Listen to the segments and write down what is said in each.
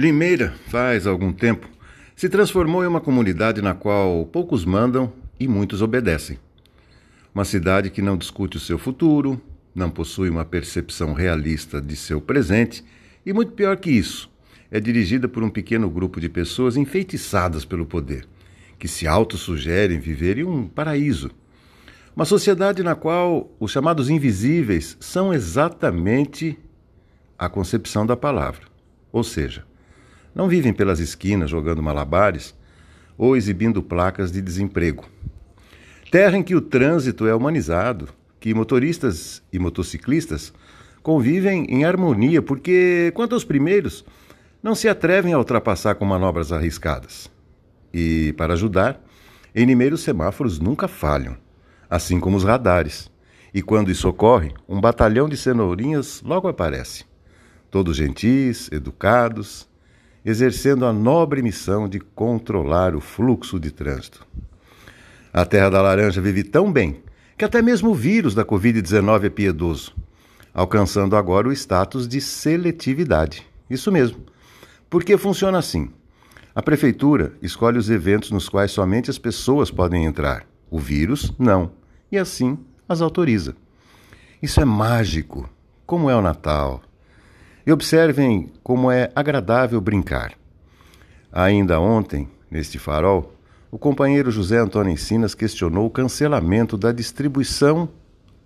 Limeira, faz algum tempo, se transformou em uma comunidade na qual poucos mandam e muitos obedecem. Uma cidade que não discute o seu futuro, não possui uma percepção realista de seu presente e, muito pior que isso, é dirigida por um pequeno grupo de pessoas enfeitiçadas pelo poder, que se autossugerem viver em um paraíso. Uma sociedade na qual os chamados invisíveis são exatamente a concepção da palavra. Ou seja, não vivem pelas esquinas jogando malabares ou exibindo placas de desemprego. Terra em que o trânsito é humanizado, que motoristas e motociclistas convivem em harmonia, porque, quanto aos primeiros, não se atrevem a ultrapassar com manobras arriscadas. E, para ajudar, em Limeira os semáforos nunca falham, assim como os radares. E quando isso ocorre, um batalhão de cenourinhas logo aparece. Todos gentis, educados, exercendo a nobre missão de controlar o fluxo de trânsito. A Terra da Laranja vive tão bem que até mesmo o vírus da Covid-19 é piedoso, alcançando agora o status de seletividade. Isso mesmo. Porque funciona assim. A prefeitura escolhe os eventos nos quais somente as pessoas podem entrar. O vírus, não. E assim as autoriza. Isso é mágico, como é o Natal, e observem como é agradável brincar. Ainda ontem, neste farol, o companheiro José Antônio Encinas questionou o cancelamento da distribuição,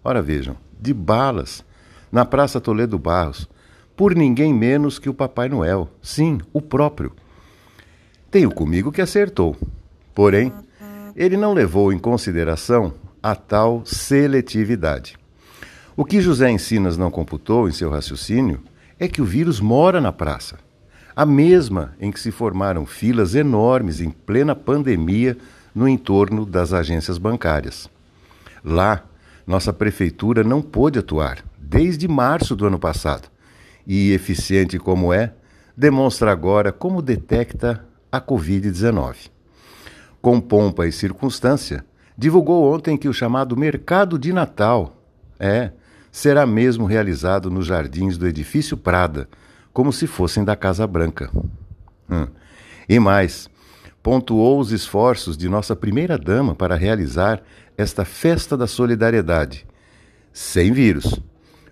ora vejam, de balas na Praça Toledo Barros, por ninguém menos que o Papai Noel. Sim, o próprio. Tenho comigo que acertou. Porém, ele não levou em consideração a tal seletividade. O que José Encinas não computou em seu raciocínio é que o vírus mora na praça. A mesma em que se formaram filas enormes em plena pandemia no entorno das agências bancárias. Lá, nossa prefeitura não pôde atuar desde março do ano passado e, eficiente como é, demonstra agora como detecta a Covid-19. Com pompa e circunstância, divulgou ontem que o chamado Mercado de Natal é será mesmo realizado nos jardins do edifício Prada, como se fossem da Casa Branca. Hum. E mais, pontuou os esforços de nossa primeira-dama para realizar esta festa da solidariedade, sem vírus,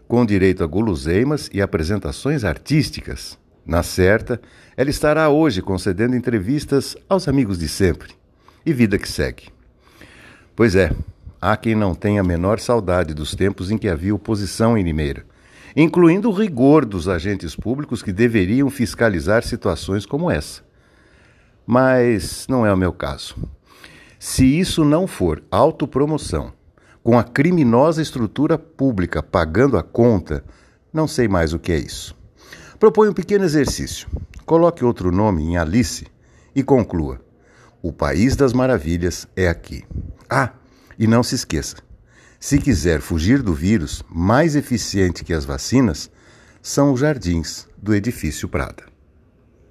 com direito a guloseimas e apresentações artísticas. Na certa, ela estará hoje concedendo entrevistas aos amigos de sempre. E vida que segue. Pois é, há quem não tenha a menor saudade dos tempos em que havia oposição em Limeira, incluindo o rigor dos agentes públicos que deveriam fiscalizar situações como essa. Mas não é o meu caso. Se isso não for autopromoção, com a criminosa estrutura pública pagando a conta, não sei mais o que é isso. Proponho um pequeno exercício. Coloque outro nome em Alice e conclua: O País das Maravilhas é aqui. Ah, e não se esqueça: se quiser fugir do vírus, mais eficiente que as vacinas são os jardins do edifício Prada.